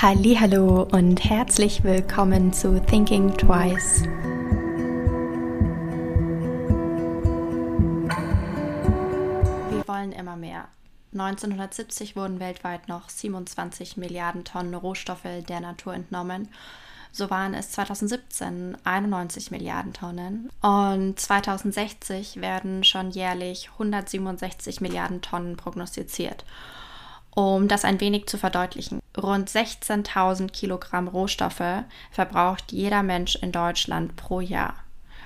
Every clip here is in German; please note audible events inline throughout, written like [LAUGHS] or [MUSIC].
Hallo und herzlich willkommen zu Thinking Twice. Wir wollen immer mehr. 1970 wurden weltweit noch 27 Milliarden Tonnen Rohstoffe der Natur entnommen. So waren es 2017 91 Milliarden Tonnen und 2060 werden schon jährlich 167 Milliarden Tonnen prognostiziert. Um das ein wenig zu verdeutlichen, rund 16.000 Kilogramm Rohstoffe verbraucht jeder Mensch in Deutschland pro Jahr.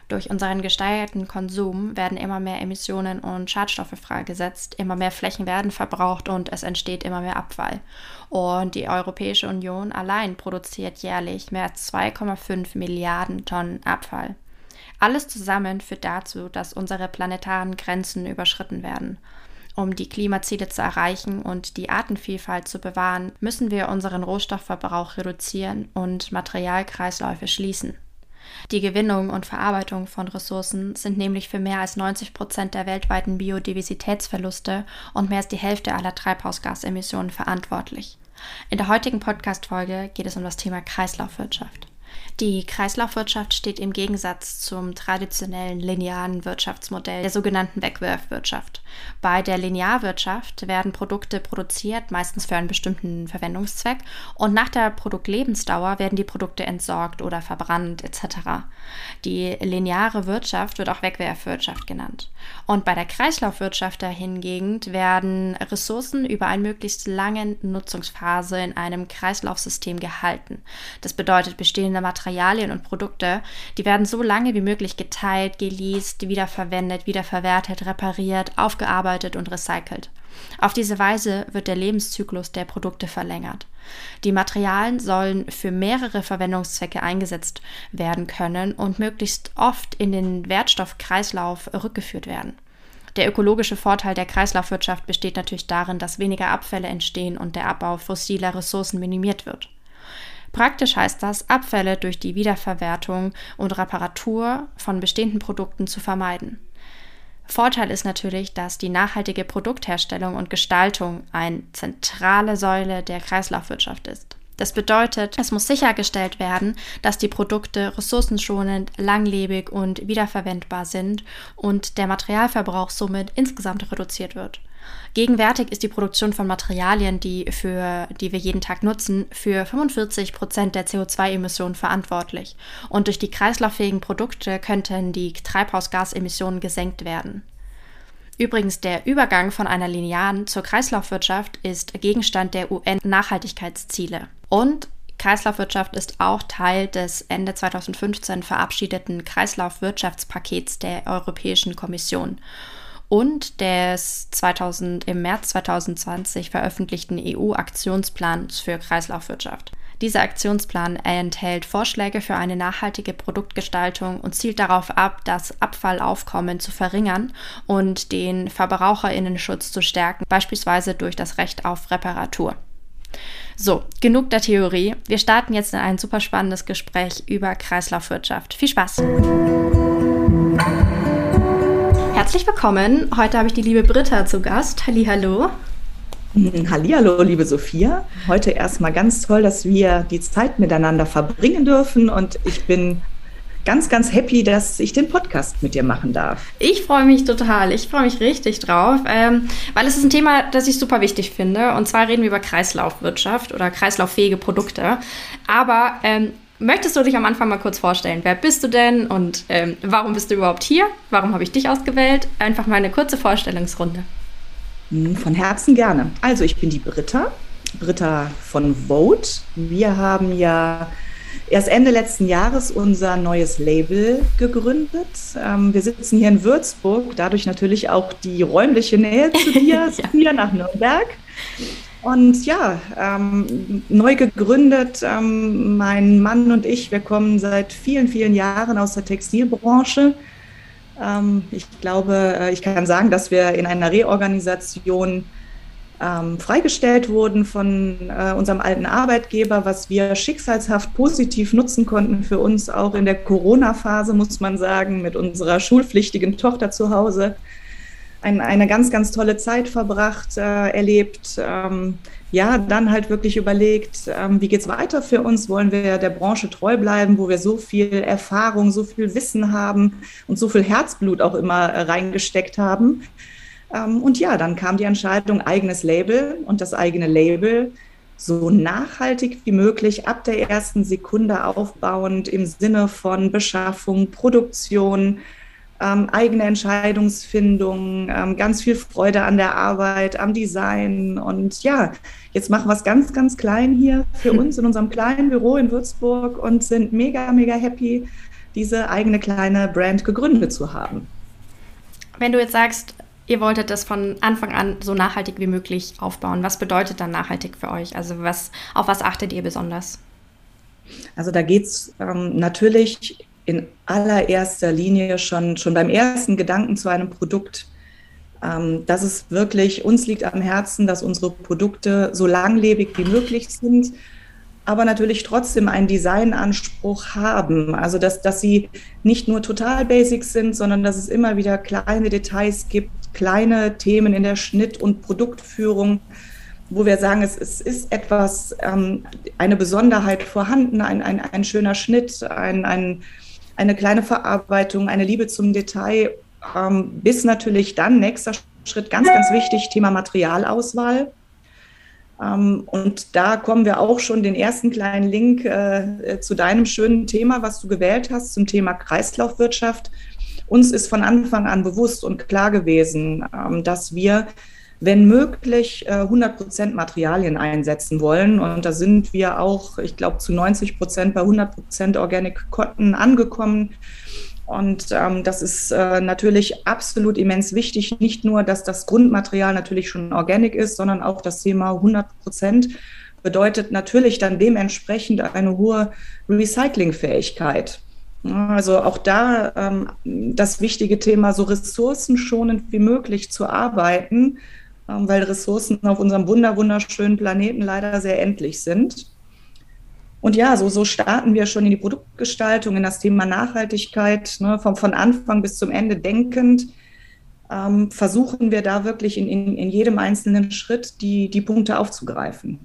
Durch unseren gesteigerten Konsum werden immer mehr Emissionen und Schadstoffe freigesetzt, immer mehr Flächen werden verbraucht und es entsteht immer mehr Abfall. Und die Europäische Union allein produziert jährlich mehr als 2,5 Milliarden Tonnen Abfall. Alles zusammen führt dazu, dass unsere planetaren Grenzen überschritten werden. Um die Klimaziele zu erreichen und die Artenvielfalt zu bewahren, müssen wir unseren Rohstoffverbrauch reduzieren und Materialkreisläufe schließen. Die Gewinnung und Verarbeitung von Ressourcen sind nämlich für mehr als 90 Prozent der weltweiten Biodiversitätsverluste und mehr als die Hälfte aller Treibhausgasemissionen verantwortlich. In der heutigen Podcast-Folge geht es um das Thema Kreislaufwirtschaft. Die Kreislaufwirtschaft steht im Gegensatz zum traditionellen linearen Wirtschaftsmodell der sogenannten Wegwerfwirtschaft. Bei der Linearwirtschaft werden Produkte produziert, meistens für einen bestimmten Verwendungszweck, und nach der Produktlebensdauer werden die Produkte entsorgt oder verbrannt etc. Die lineare Wirtschaft wird auch Wegwerfwirtschaft genannt. Und bei der Kreislaufwirtschaft dahingegen werden Ressourcen über eine möglichst lange Nutzungsphase in einem Kreislaufsystem gehalten. Das bedeutet, bestehende Materialien und Produkte, die werden so lange wie möglich geteilt, geleast, wiederverwendet, wiederverwertet, repariert, aufgearbeitet und recycelt. Auf diese Weise wird der Lebenszyklus der Produkte verlängert. Die Materialien sollen für mehrere Verwendungszwecke eingesetzt werden können und möglichst oft in den Wertstoffkreislauf rückgeführt werden. Der ökologische Vorteil der Kreislaufwirtschaft besteht natürlich darin, dass weniger Abfälle entstehen und der Abbau fossiler Ressourcen minimiert wird. Praktisch heißt das, Abfälle durch die Wiederverwertung und Reparatur von bestehenden Produkten zu vermeiden. Vorteil ist natürlich, dass die nachhaltige Produktherstellung und Gestaltung eine zentrale Säule der Kreislaufwirtschaft ist. Das bedeutet, es muss sichergestellt werden, dass die Produkte ressourcenschonend, langlebig und wiederverwendbar sind und der Materialverbrauch somit insgesamt reduziert wird. Gegenwärtig ist die Produktion von Materialien, die, für, die wir jeden Tag nutzen, für 45 Prozent der CO2-Emissionen verantwortlich. Und durch die kreislauffähigen Produkte könnten die Treibhausgasemissionen gesenkt werden. Übrigens, der Übergang von einer linearen zur Kreislaufwirtschaft ist Gegenstand der UN-Nachhaltigkeitsziele. Und Kreislaufwirtschaft ist auch Teil des Ende 2015 verabschiedeten Kreislaufwirtschaftspakets der Europäischen Kommission und des 2000, im März 2020 veröffentlichten EU-Aktionsplans für Kreislaufwirtschaft. Dieser Aktionsplan enthält Vorschläge für eine nachhaltige Produktgestaltung und zielt darauf ab, das Abfallaufkommen zu verringern und den Verbraucherinnenschutz zu stärken, beispielsweise durch das Recht auf Reparatur. So, genug der Theorie. Wir starten jetzt in ein super spannendes Gespräch über Kreislaufwirtschaft. Viel Spaß! Herzlich willkommen. Heute habe ich die liebe Britta zu Gast. Hallihallo. Hm, Hallihallo, liebe Sophia. Heute erstmal ganz toll, dass wir die Zeit miteinander verbringen dürfen und ich bin ganz, ganz happy, dass ich den Podcast mit dir machen darf. Ich freue mich total. Ich freue mich richtig drauf, ähm, weil es ist ein Thema, das ich super wichtig finde. Und zwar reden wir über Kreislaufwirtschaft oder kreislauffähige Produkte. Aber ähm, Möchtest du dich am Anfang mal kurz vorstellen? Wer bist du denn und ähm, warum bist du überhaupt hier? Warum habe ich dich ausgewählt? Einfach mal eine kurze Vorstellungsrunde. Hm, von Herzen gerne. Also ich bin die Britta, Britta von Vote. Wir haben ja erst Ende letzten Jahres unser neues Label gegründet. Ähm, wir sitzen hier in Würzburg, dadurch natürlich auch die räumliche Nähe zu [LAUGHS] dir, ja. hier nach Nürnberg. Und ja, ähm, neu gegründet, ähm, mein Mann und ich, wir kommen seit vielen, vielen Jahren aus der Textilbranche. Ähm, ich glaube, äh, ich kann sagen, dass wir in einer Reorganisation ähm, freigestellt wurden von äh, unserem alten Arbeitgeber, was wir schicksalshaft positiv nutzen konnten für uns, auch in der Corona-Phase, muss man sagen, mit unserer schulpflichtigen Tochter zu Hause ein, eine ganz, ganz tolle Zeit verbracht, äh, erlebt. Ja, dann halt wirklich überlegt, ähm, wie es weiter für uns? Wollen wir der Branche treu bleiben, wo wir so viel Erfahrung, so viel Wissen haben und so viel Herzblut auch immer äh, reingesteckt haben? Ähm, und ja, dann kam die Entscheidung, eigenes Label und das eigene Label so nachhaltig wie möglich ab der ersten Sekunde aufbauend im Sinne von Beschaffung, Produktion, ähm, eigene Entscheidungsfindung, ähm, ganz viel Freude an der Arbeit, am Design. Und ja, jetzt machen wir es ganz, ganz klein hier für uns in unserem kleinen Büro in Würzburg und sind mega, mega happy, diese eigene kleine Brand gegründet zu haben. Wenn du jetzt sagst, ihr wolltet das von Anfang an so nachhaltig wie möglich aufbauen, was bedeutet dann nachhaltig für euch? Also was, auf was achtet ihr besonders? Also da geht es ähm, natürlich in allererster Linie schon, schon beim ersten Gedanken zu einem Produkt, ähm, dass es wirklich, uns liegt am Herzen, dass unsere Produkte so langlebig wie möglich sind, aber natürlich trotzdem einen Designanspruch haben. Also dass, dass sie nicht nur total basic sind, sondern dass es immer wieder kleine Details gibt, kleine Themen in der Schnitt- und Produktführung, wo wir sagen, es, es ist etwas, ähm, eine Besonderheit vorhanden, ein, ein, ein schöner Schnitt, ein, ein eine kleine Verarbeitung, eine Liebe zum Detail, ähm, bis natürlich dann nächster Schritt, ganz, ganz wichtig, Thema Materialauswahl. Ähm, und da kommen wir auch schon den ersten kleinen Link äh, zu deinem schönen Thema, was du gewählt hast, zum Thema Kreislaufwirtschaft. Uns ist von Anfang an bewusst und klar gewesen, ähm, dass wir wenn möglich, 100 äh, Prozent Materialien einsetzen wollen. Und da sind wir auch, ich glaube, zu 90 Prozent bei 100 Prozent Organic Cotton angekommen. Und ähm, das ist äh, natürlich absolut immens wichtig. Nicht nur, dass das Grundmaterial natürlich schon organic ist, sondern auch das Thema 100 Prozent bedeutet natürlich dann dementsprechend eine hohe Recyclingfähigkeit. Also auch da ähm, das wichtige Thema, so ressourcenschonend wie möglich zu arbeiten, weil Ressourcen auf unserem wunder wunderschönen Planeten leider sehr endlich sind. Und ja, so, so starten wir schon in die Produktgestaltung, in das Thema Nachhaltigkeit, ne, von, von Anfang bis zum Ende denkend. Ähm, versuchen wir da wirklich in, in, in jedem einzelnen Schritt die, die Punkte aufzugreifen.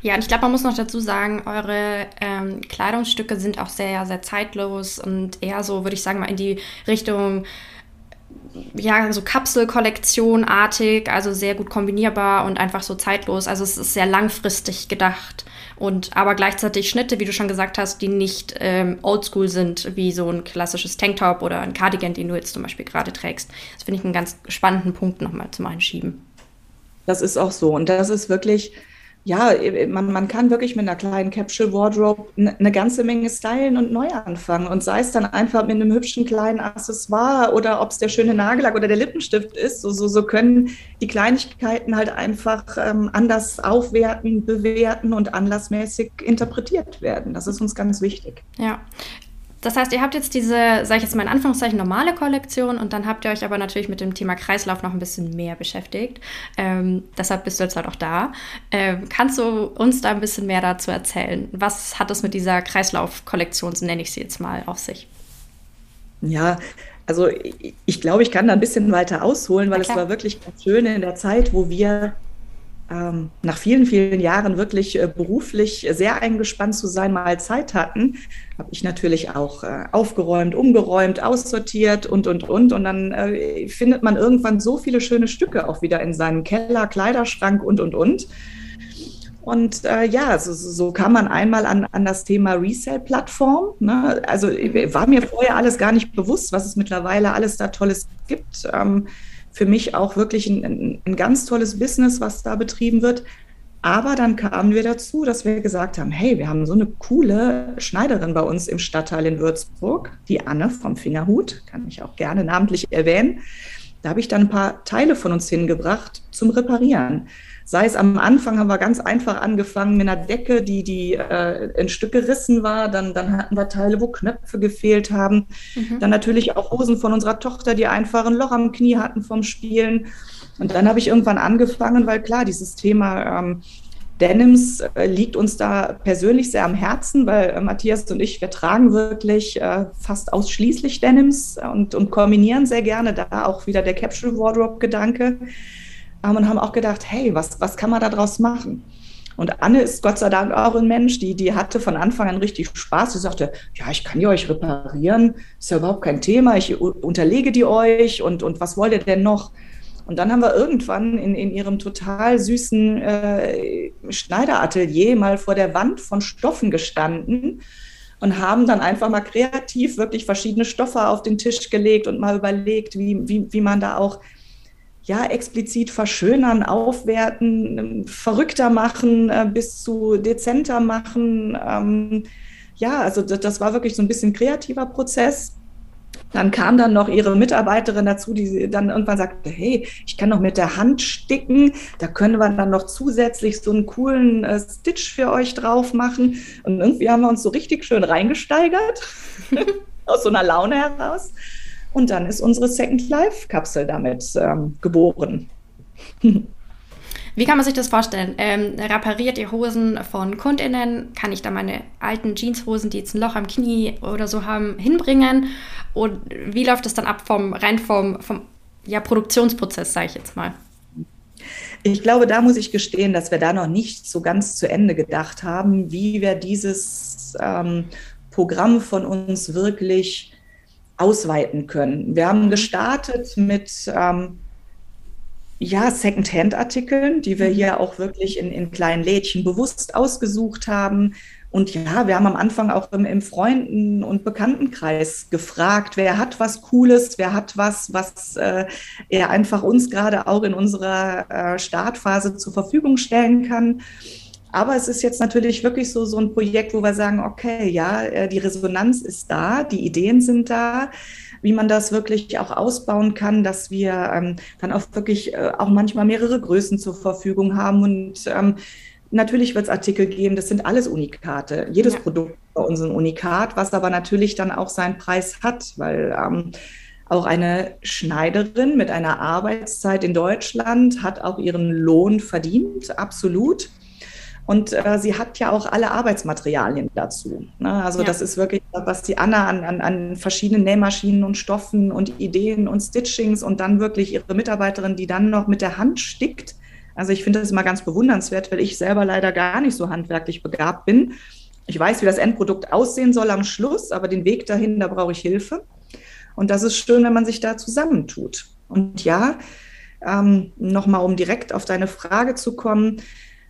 Ja, und ich glaube, man muss noch dazu sagen, eure ähm, Kleidungsstücke sind auch sehr, sehr zeitlos und eher so, würde ich sagen, mal in die Richtung ja, so Kapselkollektionartig, also sehr gut kombinierbar und einfach so zeitlos. Also es ist sehr langfristig gedacht. Und aber gleichzeitig Schnitte, wie du schon gesagt hast, die nicht ähm, oldschool sind, wie so ein klassisches Tanktop oder ein Cardigan, den du jetzt zum Beispiel gerade trägst. Das finde ich einen ganz spannenden Punkt nochmal zum Einschieben. Das ist auch so. Und das ist wirklich ja, äh, man, man kann wirklich mit einer kleinen Capsule Wardrobe eine ganze Menge stylen und neu anfangen. Und sei es dann einfach mit einem hübschen kleinen Accessoire oder ob es der schöne Nagellack oder der Lippenstift ist, so, so, so können die Kleinigkeiten halt einfach ähm, anders aufwerten, bewerten und anlassmäßig interpretiert werden. Das ist uns ganz wichtig. Ja, das heißt, ihr habt jetzt diese, sage ich jetzt mal in Anführungszeichen, normale Kollektion und dann habt ihr euch aber natürlich mit dem Thema Kreislauf noch ein bisschen mehr beschäftigt. Ähm, deshalb bist du jetzt halt auch da. Ähm, kannst du uns da ein bisschen mehr dazu erzählen? Was hat es mit dieser Kreislauf-Kollektion, so nenne ich sie jetzt mal, auf sich? Ja, also ich, ich glaube, ich kann da ein bisschen weiter ausholen, weil es war wirklich ganz schön in der Zeit, wo wir ähm, nach vielen, vielen Jahren wirklich äh, beruflich sehr eingespannt zu sein, mal Zeit hatten, habe ich natürlich auch äh, aufgeräumt, umgeräumt, aussortiert und, und, und. Und dann äh, findet man irgendwann so viele schöne Stücke auch wieder in seinem Keller, Kleiderschrank und, und, und. Und äh, ja, so, so kam man einmal an, an das Thema Resale-Plattform. Ne? Also war mir vorher alles gar nicht bewusst, was es mittlerweile alles da Tolles gibt. Ähm, für mich auch wirklich ein, ein ganz tolles Business, was da betrieben wird. Aber dann kamen wir dazu, dass wir gesagt haben, hey, wir haben so eine coole Schneiderin bei uns im Stadtteil in Würzburg, die Anne vom Fingerhut, kann ich auch gerne namentlich erwähnen. Da habe ich dann ein paar Teile von uns hingebracht zum Reparieren. Sei es am Anfang haben wir ganz einfach angefangen mit einer Decke, die, die äh, in Stück gerissen war. Dann, dann hatten wir Teile, wo Knöpfe gefehlt haben. Mhm. Dann natürlich auch Hosen von unserer Tochter, die einfach ein Loch am Knie hatten vom Spielen. Und dann habe ich irgendwann angefangen, weil klar, dieses Thema ähm, Denims äh, liegt uns da persönlich sehr am Herzen, weil äh, Matthias und ich, wir tragen wirklich äh, fast ausschließlich Denims und, und kombinieren sehr gerne da auch wieder der Capsule Wardrobe-Gedanke. Ähm, und haben auch gedacht, hey, was, was kann man daraus machen? Und Anne ist Gott sei Dank auch ein Mensch, die, die hatte von Anfang an richtig Spaß. Sie sagte, ja, ich kann die euch reparieren, ist ja überhaupt kein Thema, ich unterlege die euch und, und was wollt ihr denn noch? Und dann haben wir irgendwann in, in ihrem total süßen äh, Schneideratelier mal vor der Wand von Stoffen gestanden und haben dann einfach mal kreativ wirklich verschiedene Stoffe auf den Tisch gelegt und mal überlegt, wie, wie, wie man da auch ja, explizit verschönern, aufwerten, verrückter machen, äh, bis zu dezenter machen. Ähm, ja, also das, das war wirklich so ein bisschen kreativer Prozess. Dann kam dann noch ihre Mitarbeiterin dazu, die dann irgendwann sagte, hey, ich kann noch mit der Hand sticken, da können wir dann noch zusätzlich so einen coolen äh, Stitch für euch drauf machen. Und irgendwie haben wir uns so richtig schön reingesteigert, [LAUGHS] aus so einer Laune heraus. Und dann ist unsere Second Life-Kapsel damit ähm, geboren. [LAUGHS] Wie kann man sich das vorstellen? Ähm, repariert ihr Hosen von KundInnen? Kann ich da meine alten Jeanshosen, die jetzt ein Loch am Knie oder so haben, hinbringen? Und wie läuft das dann ab vom rein vom, vom ja, Produktionsprozess, sage ich jetzt mal? Ich glaube, da muss ich gestehen, dass wir da noch nicht so ganz zu Ende gedacht haben, wie wir dieses ähm, Programm von uns wirklich ausweiten können. Wir haben gestartet mit ähm, ja, Second-Hand-Artikeln, die wir mhm. hier auch wirklich in, in kleinen Lädchen bewusst ausgesucht haben. Und ja, wir haben am Anfang auch im, im Freunden- und Bekanntenkreis gefragt, wer hat was Cooles, wer hat was, was äh, er einfach uns gerade auch in unserer äh, Startphase zur Verfügung stellen kann. Aber es ist jetzt natürlich wirklich so, so ein Projekt, wo wir sagen, okay, ja, äh, die Resonanz ist da, die Ideen sind da wie man das wirklich auch ausbauen kann, dass wir ähm, dann auch wirklich äh, auch manchmal mehrere Größen zur Verfügung haben und ähm, Natürlich wird es Artikel geben, das sind alles Unikate. Jedes ja. Produkt bei uns ein Unikat, was aber natürlich dann auch seinen Preis hat, weil ähm, auch eine Schneiderin mit einer Arbeitszeit in Deutschland hat auch ihren Lohn verdient, absolut. Und äh, sie hat ja auch alle Arbeitsmaterialien dazu. Ne? Also ja. das ist wirklich, was die Anna an, an, an verschiedenen Nähmaschinen und Stoffen und Ideen und Stitchings und dann wirklich ihre Mitarbeiterin, die dann noch mit der Hand stickt. Also ich finde das immer ganz bewundernswert, weil ich selber leider gar nicht so handwerklich begabt bin. Ich weiß, wie das Endprodukt aussehen soll am Schluss, aber den Weg dahin, da brauche ich Hilfe. Und das ist schön, wenn man sich da zusammentut. Und ja, ähm, nochmal, um direkt auf deine Frage zu kommen,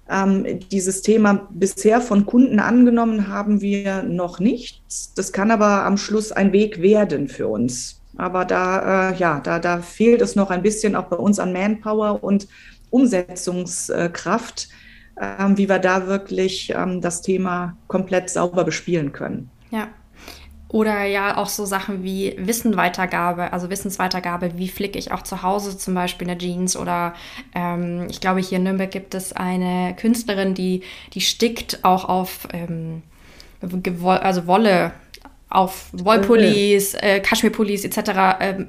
ähm, dieses Thema bisher von Kunden angenommen haben wir noch nicht. Das kann aber am Schluss ein Weg werden für uns. Aber da, äh, ja, da, da fehlt es noch ein bisschen auch bei uns an Manpower und Umsetzungskraft, äh, wie wir da wirklich ähm, das Thema komplett sauber bespielen können. Ja, oder ja auch so Sachen wie Wissenweitergabe, also Wissensweitergabe, wie flicke ich auch zu Hause zum Beispiel eine Jeans oder ähm, ich glaube hier in Nürnberg gibt es eine Künstlerin, die, die stickt auch auf ähm, also Wolle, auf Wollpullis, äh, Kaschmirpullis etc. Ähm,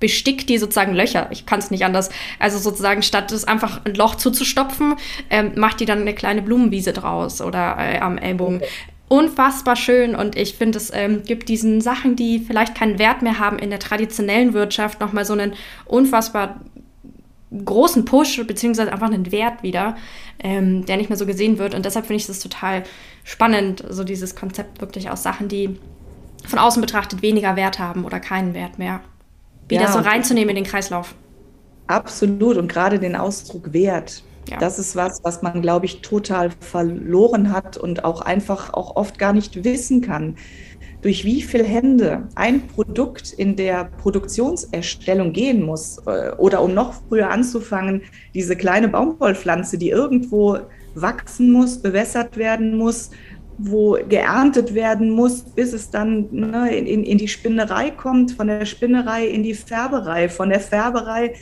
bestickt die sozusagen Löcher. Ich kann es nicht anders. Also sozusagen statt es einfach ein Loch zuzustopfen, ähm, macht die dann eine kleine Blumenwiese draus oder äh, am Ellbogen unfassbar schön und ich finde, es ähm, gibt diesen Sachen, die vielleicht keinen Wert mehr haben in der traditionellen Wirtschaft, nochmal so einen unfassbar großen Push beziehungsweise einfach einen Wert wieder, ähm, der nicht mehr so gesehen wird. Und deshalb finde ich es total spannend, so dieses Konzept wirklich aus Sachen, die von außen betrachtet weniger Wert haben oder keinen Wert mehr, wieder ja, so reinzunehmen in den Kreislauf. Absolut und gerade den Ausdruck Wert ja. Das ist was, was man, glaube ich, total verloren hat und auch einfach auch oft gar nicht wissen kann, durch wie viele Hände ein Produkt in der Produktionserstellung gehen muss äh, oder um noch früher anzufangen, diese kleine Baumwollpflanze, die irgendwo wachsen muss, bewässert werden muss, wo geerntet werden muss, bis es dann ne, in, in die Spinnerei kommt, von der Spinnerei in die Färberei, von der Färberei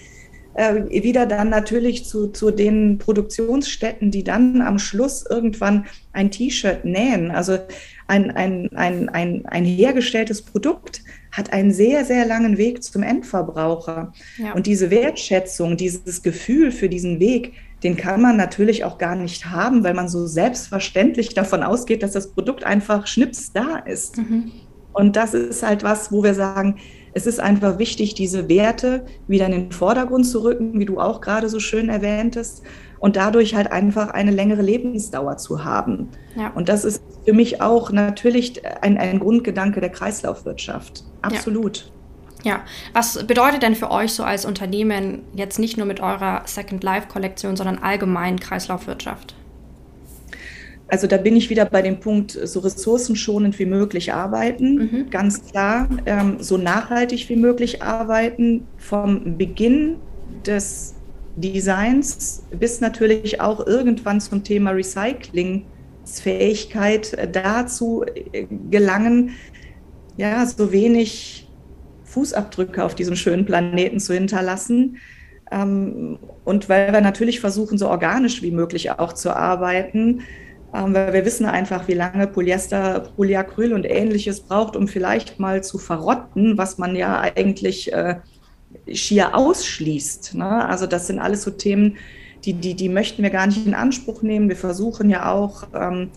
äh, wieder dann natürlich zu, zu den Produktionsstätten, die dann am Schluss irgendwann ein T-Shirt nähen. Also ein, ein, ein, ein, ein hergestelltes Produkt hat einen sehr, sehr langen Weg zum Endverbraucher. Ja. Und diese Wertschätzung, dieses Gefühl für diesen Weg, den kann man natürlich auch gar nicht haben, weil man so selbstverständlich davon ausgeht, dass das Produkt einfach schnips da ist. Mhm. Und das ist halt was, wo wir sagen, es ist einfach wichtig, diese Werte wieder in den Vordergrund zu rücken, wie du auch gerade so schön erwähntest, und dadurch halt einfach eine längere Lebensdauer zu haben. Ja. Und das ist für mich auch natürlich ein, ein Grundgedanke der Kreislaufwirtschaft. Absolut. Ja. ja, was bedeutet denn für euch so als Unternehmen jetzt nicht nur mit eurer Second Life Kollektion, sondern allgemein Kreislaufwirtschaft? Also da bin ich wieder bei dem Punkt, so ressourcenschonend wie möglich arbeiten, mhm. ganz klar, ähm, so nachhaltig wie möglich arbeiten, vom Beginn des Designs bis natürlich auch irgendwann zum Thema Recyclingsfähigkeit äh, dazu äh, gelangen, ja, so wenig Fußabdrücke auf diesem schönen Planeten zu hinterlassen. Ähm, und weil wir natürlich versuchen, so organisch wie möglich auch zu arbeiten, weil wir wissen einfach, wie lange Polyester, Polyacryl und ähnliches braucht, um vielleicht mal zu verrotten, was man ja eigentlich äh, schier ausschließt. Ne? Also das sind alles so Themen, die, die, die möchten wir gar nicht in Anspruch nehmen. Wir versuchen ja auch, ähm,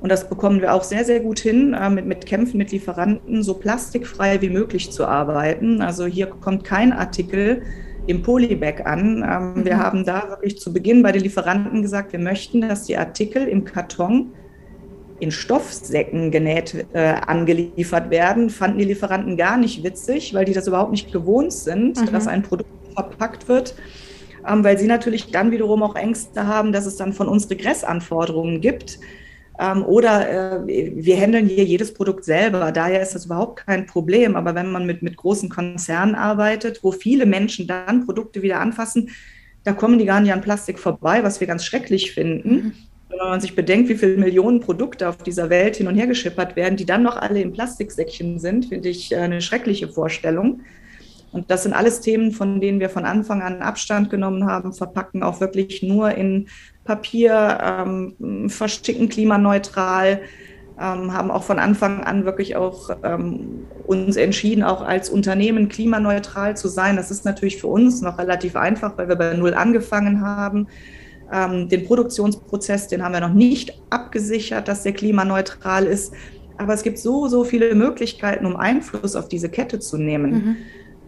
und das bekommen wir auch sehr, sehr gut hin, äh, mit, mit Kämpfen mit Lieferanten so plastikfrei wie möglich zu arbeiten. Also hier kommt kein Artikel, im Polybag an. Ähm, mhm. Wir haben da wirklich zu Beginn bei den Lieferanten gesagt, wir möchten, dass die Artikel im Karton in Stoffsäcken genäht äh, angeliefert werden. Fanden die Lieferanten gar nicht witzig, weil die das überhaupt nicht gewohnt sind, mhm. dass ein Produkt verpackt wird. Ähm, weil sie natürlich dann wiederum auch Ängste haben, dass es dann von uns Regressanforderungen gibt ähm, oder äh, wir handeln hier jedes Produkt selber. Daher ist das überhaupt kein Problem. Aber wenn man mit, mit großen Konzernen arbeitet, wo viele Menschen dann Produkte wieder anfassen, da kommen die gar nicht an Plastik vorbei, was wir ganz schrecklich finden. Mhm. Wenn man sich bedenkt, wie viele Millionen Produkte auf dieser Welt hin und her geschippert werden, die dann noch alle in Plastiksäckchen sind, finde ich äh, eine schreckliche Vorstellung. Und das sind alles Themen, von denen wir von Anfang an Abstand genommen haben, verpacken auch wirklich nur in Papier, ähm, versticken klimaneutral, ähm, haben auch von Anfang an wirklich auch ähm, uns entschieden, auch als Unternehmen klimaneutral zu sein. Das ist natürlich für uns noch relativ einfach, weil wir bei Null angefangen haben. Ähm, den Produktionsprozess, den haben wir noch nicht abgesichert, dass der klimaneutral ist. Aber es gibt so, so viele Möglichkeiten, um Einfluss auf diese Kette zu nehmen. Mhm.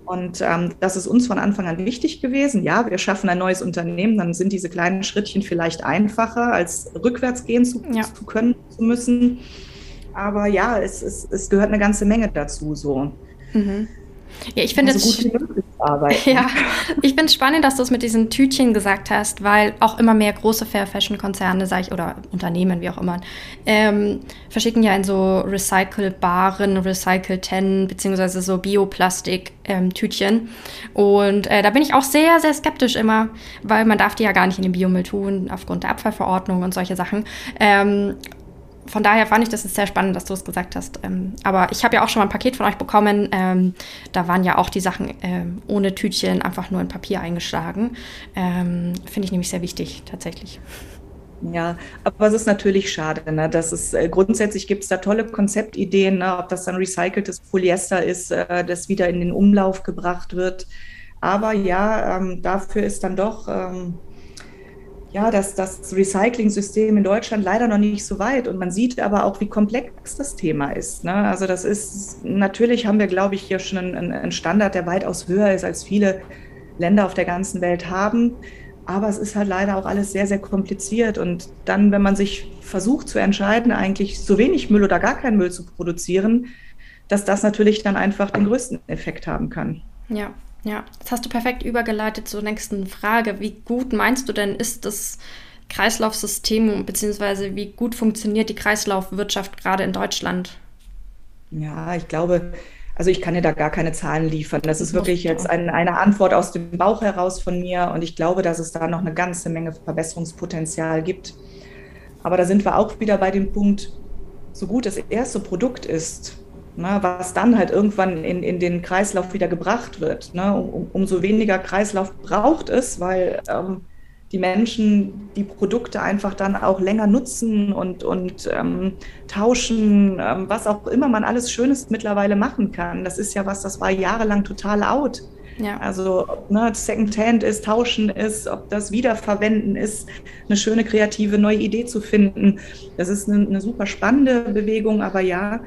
Und ähm, das ist uns von Anfang an wichtig gewesen. Ja, wir schaffen ein neues Unternehmen, dann sind diese kleinen Schrittchen vielleicht einfacher, als rückwärts gehen zu, ja. zu können, zu müssen. Aber ja, es, es, es gehört eine ganze Menge dazu. So. Mhm. Ja, ich finde also es [LAUGHS] Ja, ich finde es spannend, dass du es mit diesen Tütchen gesagt hast, weil auch immer mehr große Fair Fashion Konzerne, sag ich, oder Unternehmen, wie auch immer, ähm, verschicken ja in so recycelbaren, recycelten beziehungsweise so Bioplastik-Tütchen. Ähm, Und äh, da bin ich auch sehr, sehr skeptisch immer, weil man darf die ja gar nicht in den Biomüll tun, aufgrund der Abfallverordnung und solche Sachen. Ähm, von daher fand ich das sehr spannend, dass du es gesagt hast. Ähm, aber ich habe ja auch schon mal ein Paket von euch bekommen. Ähm, da waren ja auch die Sachen ähm, ohne Tütchen einfach nur in Papier eingeschlagen. Ähm, Finde ich nämlich sehr wichtig, tatsächlich. Ja, aber es ist natürlich schade. Ne? Das ist, äh, grundsätzlich gibt es da tolle Konzeptideen, ne? ob das dann recyceltes Polyester ist, äh, das wieder in den Umlauf gebracht wird. Aber ja, ähm, dafür ist dann doch ähm, ja, dass das Recycling-System in Deutschland leider noch nicht so weit. Und man sieht aber auch, wie komplex das Thema ist. Ne? Also das ist, natürlich haben wir, glaube ich, hier schon einen, einen Standard, der weitaus höher ist, als viele Länder auf der ganzen Welt haben. Aber es ist halt leider auch alles sehr, sehr kompliziert. Und dann, wenn man sich versucht zu entscheiden, eigentlich so wenig Müll oder gar keinen Müll zu produzieren, dass das natürlich dann einfach den größten Effekt haben kann. Ja, ja, das hast du perfekt übergeleitet zur nächsten Frage. Wie gut meinst du denn, ist das Kreislaufsystem bzw. wie gut funktioniert die Kreislaufwirtschaft gerade in Deutschland? Ja, ich glaube, also ich kann dir da gar keine Zahlen liefern. Das ist wirklich jetzt ein, eine Antwort aus dem Bauch heraus von mir und ich glaube, dass es da noch eine ganze Menge Verbesserungspotenzial gibt. Aber da sind wir auch wieder bei dem Punkt, so gut das erste Produkt ist, ne, was dann halt irgendwann in, in den Kreislauf wieder gebracht wird. Ne? Um, umso weniger Kreislauf braucht es, weil ähm, die Menschen die Produkte einfach dann auch länger nutzen und, und ähm, tauschen, ähm, was auch immer man alles Schönes mittlerweile machen kann. Das ist ja was, das war jahrelang total out. Ja. Also ob ne, Secondhand ist, tauschen ist, ob das Wiederverwenden ist, eine schöne kreative neue Idee zu finden. Das ist eine, eine super spannende Bewegung, aber ja,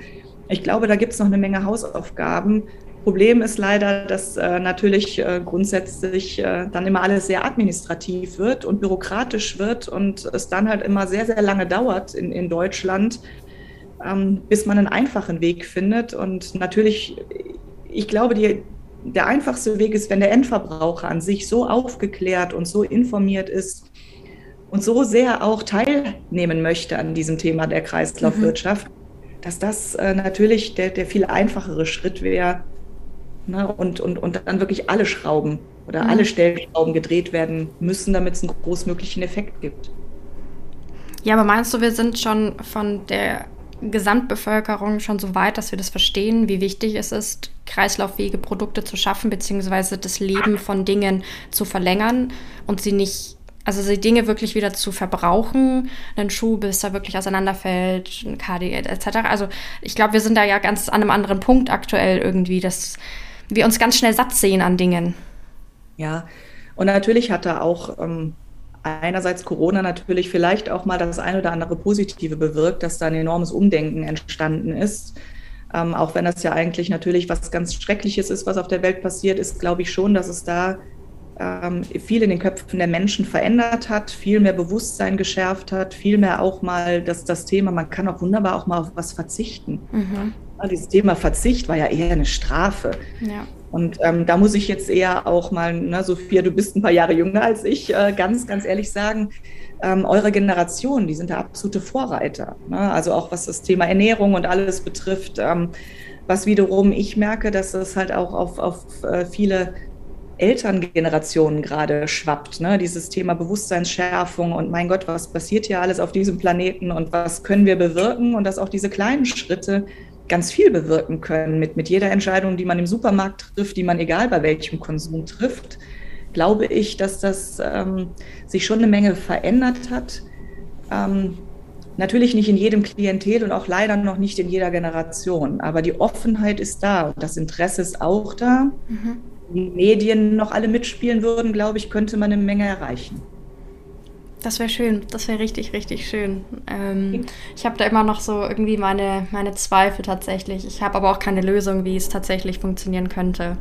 ich glaube, da gibt es noch eine Menge Hausaufgaben, Problem ist leider, dass äh, natürlich äh, grundsätzlich äh, dann immer alles sehr administrativ wird und bürokratisch wird und es dann halt immer sehr, sehr lange dauert in, in Deutschland, ähm, bis man einen einfachen Weg findet. Und natürlich, ich glaube, die, der einfachste Weg ist, wenn der Endverbraucher an sich so aufgeklärt und so informiert ist und so sehr auch teilnehmen möchte an diesem Thema der Kreislaufwirtschaft, mhm. Dass das äh, natürlich der, der viel einfachere Schritt wäre, Ne? Und, und, und dann wirklich alle Schrauben oder mhm. alle Stellschrauben gedreht werden müssen, damit es einen großmöglichen Effekt gibt. Ja, aber meinst du, wir sind schon von der Gesamtbevölkerung schon so weit, dass wir das verstehen, wie wichtig es ist, kreislauffähige Produkte zu schaffen, beziehungsweise das Leben von Dingen zu verlängern und sie nicht, also die Dinge wirklich wieder zu verbrauchen, einen Schuh, bis er wirklich auseinanderfällt, ein KD etc. Also ich glaube, wir sind da ja ganz an einem anderen Punkt aktuell irgendwie, dass wir uns ganz schnell satt sehen an Dingen. Ja, und natürlich hat da auch ähm, einerseits Corona natürlich vielleicht auch mal das eine oder andere Positive bewirkt, dass da ein enormes Umdenken entstanden ist. Ähm, auch wenn das ja eigentlich natürlich was ganz Schreckliches ist, was auf der Welt passiert ist, glaube ich schon, dass es da ähm, viel in den Köpfen der Menschen verändert hat, viel mehr Bewusstsein geschärft hat, viel mehr auch mal das, das Thema, man kann auch wunderbar auch mal auf was verzichten. Mhm. Dieses Thema Verzicht war ja eher eine Strafe. Ja. Und ähm, da muss ich jetzt eher auch mal, ne, Sophia, du bist ein paar Jahre jünger als ich, äh, ganz, ganz ehrlich sagen, ähm, eure Generation, die sind der absolute Vorreiter. Ne? Also auch was das Thema Ernährung und alles betrifft, ähm, was wiederum ich merke, dass es halt auch auf, auf äh, viele Elterngenerationen gerade schwappt. Ne? Dieses Thema Bewusstseinsschärfung und mein Gott, was passiert hier alles auf diesem Planeten und was können wir bewirken und dass auch diese kleinen Schritte ganz viel bewirken können mit, mit jeder Entscheidung, die man im Supermarkt trifft, die man egal bei welchem Konsum trifft, glaube ich, dass das ähm, sich schon eine Menge verändert hat. Ähm, natürlich nicht in jedem Klientel und auch leider noch nicht in jeder Generation, aber die Offenheit ist da und das Interesse ist auch da. Mhm. Die Medien noch alle mitspielen würden, glaube ich, könnte man eine Menge erreichen. Das wäre schön, das wäre richtig, richtig schön. Ähm, ich habe da immer noch so irgendwie meine, meine Zweifel tatsächlich. Ich habe aber auch keine Lösung, wie es tatsächlich funktionieren könnte.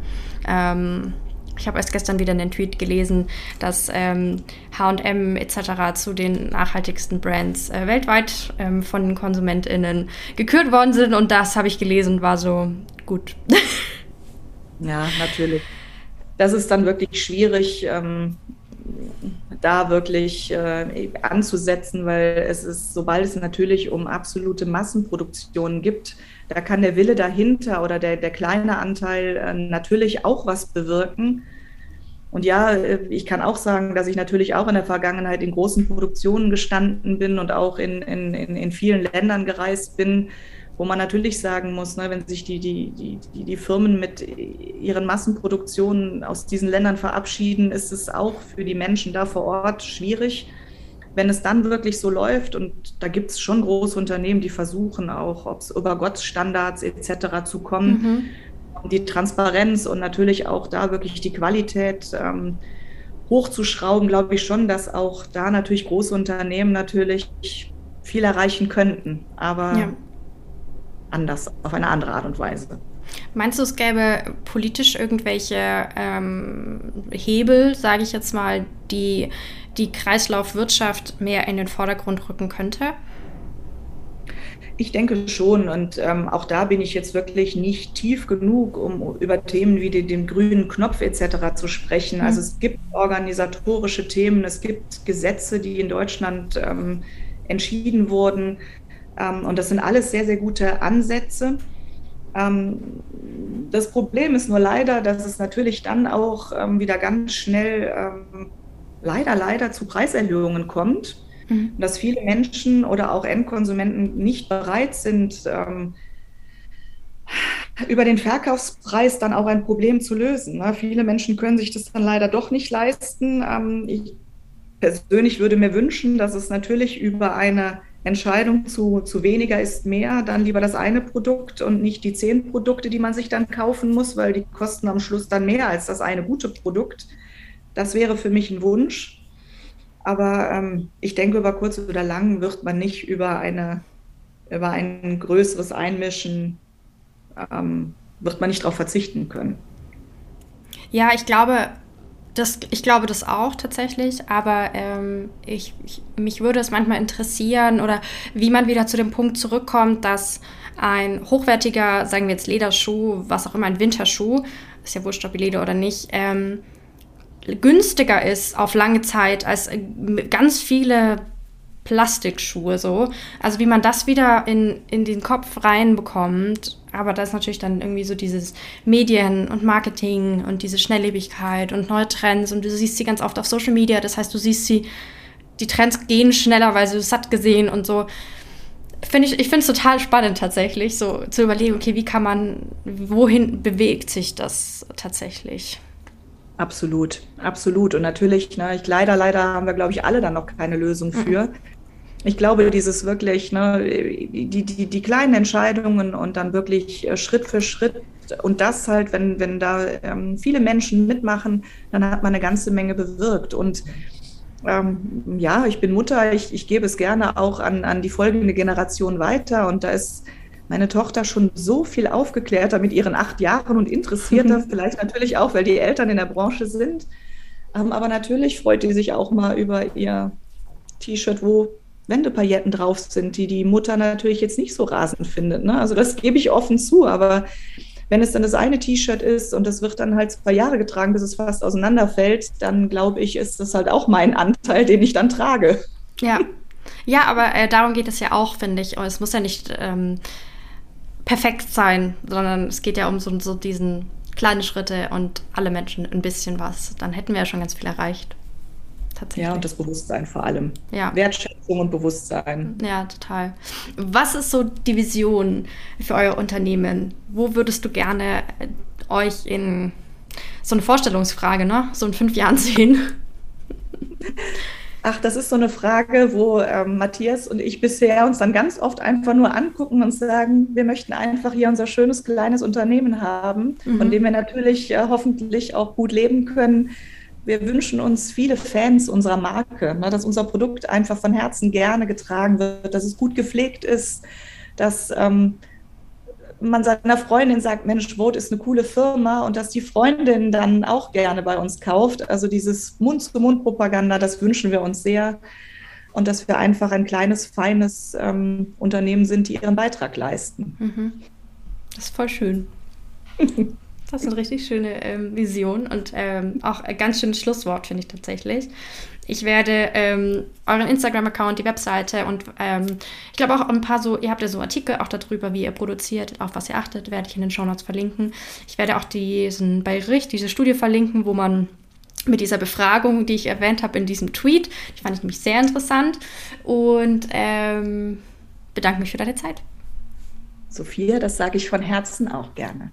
Ähm, ich habe erst gestern wieder einen Tweet gelesen, dass ähm, HM etc. zu den nachhaltigsten Brands äh, weltweit ähm, von den KonsumentInnen gekürt worden sind. Und das habe ich gelesen und war so gut. [LAUGHS] ja, natürlich. Das ist dann wirklich schwierig. Ähm da wirklich äh, anzusetzen, weil es ist, sobald es natürlich um absolute Massenproduktionen gibt, da kann der Wille dahinter oder der, der kleine Anteil äh, natürlich auch was bewirken. Und ja, äh, ich kann auch sagen, dass ich natürlich auch in der Vergangenheit in großen Produktionen gestanden bin und auch in, in, in vielen Ländern gereist bin, wo man natürlich sagen muss, ne, wenn sich die, die, die, die Firmen mit ihren Massenproduktionen aus diesen Ländern verabschieden, ist es auch für die Menschen da vor Ort schwierig. Wenn es dann wirklich so läuft, und da gibt es schon große Unternehmen, die versuchen auch, ob es über Gottstandards etc. zu kommen, mhm. die Transparenz und natürlich auch da wirklich die Qualität ähm, hochzuschrauben, glaube ich schon, dass auch da natürlich große Unternehmen natürlich viel erreichen könnten. Aber ja anders, auf eine andere Art und Weise. Meinst du, es gäbe politisch irgendwelche ähm, Hebel, sage ich jetzt mal, die die Kreislaufwirtschaft mehr in den Vordergrund rücken könnte? Ich denke schon. Und ähm, auch da bin ich jetzt wirklich nicht tief genug, um über Themen wie den, den grünen Knopf etc. zu sprechen. Mhm. Also es gibt organisatorische Themen, es gibt Gesetze, die in Deutschland ähm, entschieden wurden. Ähm, und das sind alles sehr, sehr gute Ansätze. Ähm, das Problem ist nur leider, dass es natürlich dann auch ähm, wieder ganz schnell leider, leider zu Preiserhöhungen kommt. Mhm. Dass viele Menschen oder auch Endkonsumenten nicht bereit sind, über den Verkaufspreis dann auch ein Problem zu lösen. Ne? Viele Menschen können sich das dann leider doch nicht leisten. ich persönlich würde mir wünschen, dass es natürlich über eine Entscheidung zu, zu weniger ist mehr, dann lieber das eine Produkt und nicht die zehn Produkte, die man sich dann kaufen muss, weil die kosten am Schluss dann mehr als das eine gute Produkt. Das wäre für mich ein Wunsch. Aber ähm, ich denke, über kurz oder lang wird man nicht über, eine, über ein größeres Einmischen ähm, wird man nicht darauf verzichten können. Ja, ich glaube, das, ich glaube das auch tatsächlich, aber ähm, ich, ich, mich würde es manchmal interessieren oder wie man wieder zu dem Punkt zurückkommt, dass ein hochwertiger, sagen wir jetzt Lederschuh, was auch immer, ein Winterschuh, ist ja wurscht, ob Leder oder nicht, ähm, günstiger ist auf lange Zeit als äh, ganz viele Plastikschuhe so. Also wie man das wieder in, in den Kopf reinbekommt. Aber da ist natürlich dann irgendwie so dieses Medien und Marketing und diese Schnelllebigkeit und neue Trends. Und du siehst sie ganz oft auf Social Media. Das heißt, du siehst sie, die Trends gehen schneller, weil du es satt gesehen und so. Find ich ich finde es total spannend tatsächlich, so zu überlegen, okay, wie kann man, wohin bewegt sich das tatsächlich? Absolut, absolut. Und natürlich, ne, ich, leider, leider haben wir, glaube ich, alle dann noch keine Lösung für. Mhm ich glaube, dieses wirklich, ne, die, die, die kleinen Entscheidungen und dann wirklich äh, Schritt für Schritt und das halt, wenn, wenn da ähm, viele Menschen mitmachen, dann hat man eine ganze Menge bewirkt. Und ähm, ja, ich bin Mutter, ich, ich gebe es gerne auch an, an die folgende Generation weiter. Und da ist meine Tochter schon so viel aufgeklärter mit ihren acht Jahren und interessierter, [LAUGHS] vielleicht natürlich auch, weil die Eltern in der Branche sind. Ähm, aber natürlich freut die sich auch mal über ihr T-Shirt, wo Wendepailletten drauf sind, die die Mutter natürlich jetzt nicht so rasend findet. Ne? Also das gebe ich offen zu, aber wenn es dann das eine T-Shirt ist und das wird dann halt zwei Jahre getragen, bis es fast auseinanderfällt, dann glaube ich, ist das halt auch mein Anteil, den ich dann trage. Ja, ja, aber äh, darum geht es ja auch, finde ich. es muss ja nicht ähm, perfekt sein, sondern es geht ja um so, so diesen kleinen Schritte und alle Menschen ein bisschen was. Dann hätten wir ja schon ganz viel erreicht tatsächlich. Ja, und das Bewusstsein vor allem. Ja. Wertschätzung und Bewusstsein. Ja, total. Was ist so die Vision für euer Unternehmen? Wo würdest du gerne äh, euch in so eine Vorstellungsfrage, ne? So in fünf Jahren [LAUGHS] sehen? Ach, das ist so eine Frage, wo ähm, Matthias und ich bisher uns dann ganz oft einfach nur angucken und sagen, wir möchten einfach hier unser schönes kleines Unternehmen haben, mhm. von dem wir natürlich äh, hoffentlich auch gut leben können wir wünschen uns viele Fans unserer Marke, ne, dass unser Produkt einfach von Herzen gerne getragen wird, dass es gut gepflegt ist, dass ähm, man seiner Freundin sagt, Mensch, Vote ist eine coole Firma und dass die Freundin dann auch gerne bei uns kauft. Also dieses Mund-zu-Mund-Propaganda, das wünschen wir uns sehr. Und dass wir einfach ein kleines, feines ähm, Unternehmen sind, die ihren Beitrag leisten. Mhm. Das ist voll schön. [LAUGHS] Das ist eine richtig schöne ähm, Vision und ähm, auch ein ganz schönes Schlusswort, finde ich tatsächlich. Ich werde ähm, euren Instagram-Account, die Webseite und ähm, ich glaube auch ein paar so, ihr habt ja so Artikel auch darüber, wie ihr produziert, auf was ihr achtet, werde ich in den Show Notes verlinken. Ich werde auch diesen Bericht, diese Studie verlinken, wo man mit dieser Befragung, die ich erwähnt habe in diesem Tweet, die fand ich nämlich sehr interessant und ähm, bedanke mich für deine Zeit. Sophia, das sage ich von Herzen auch gerne.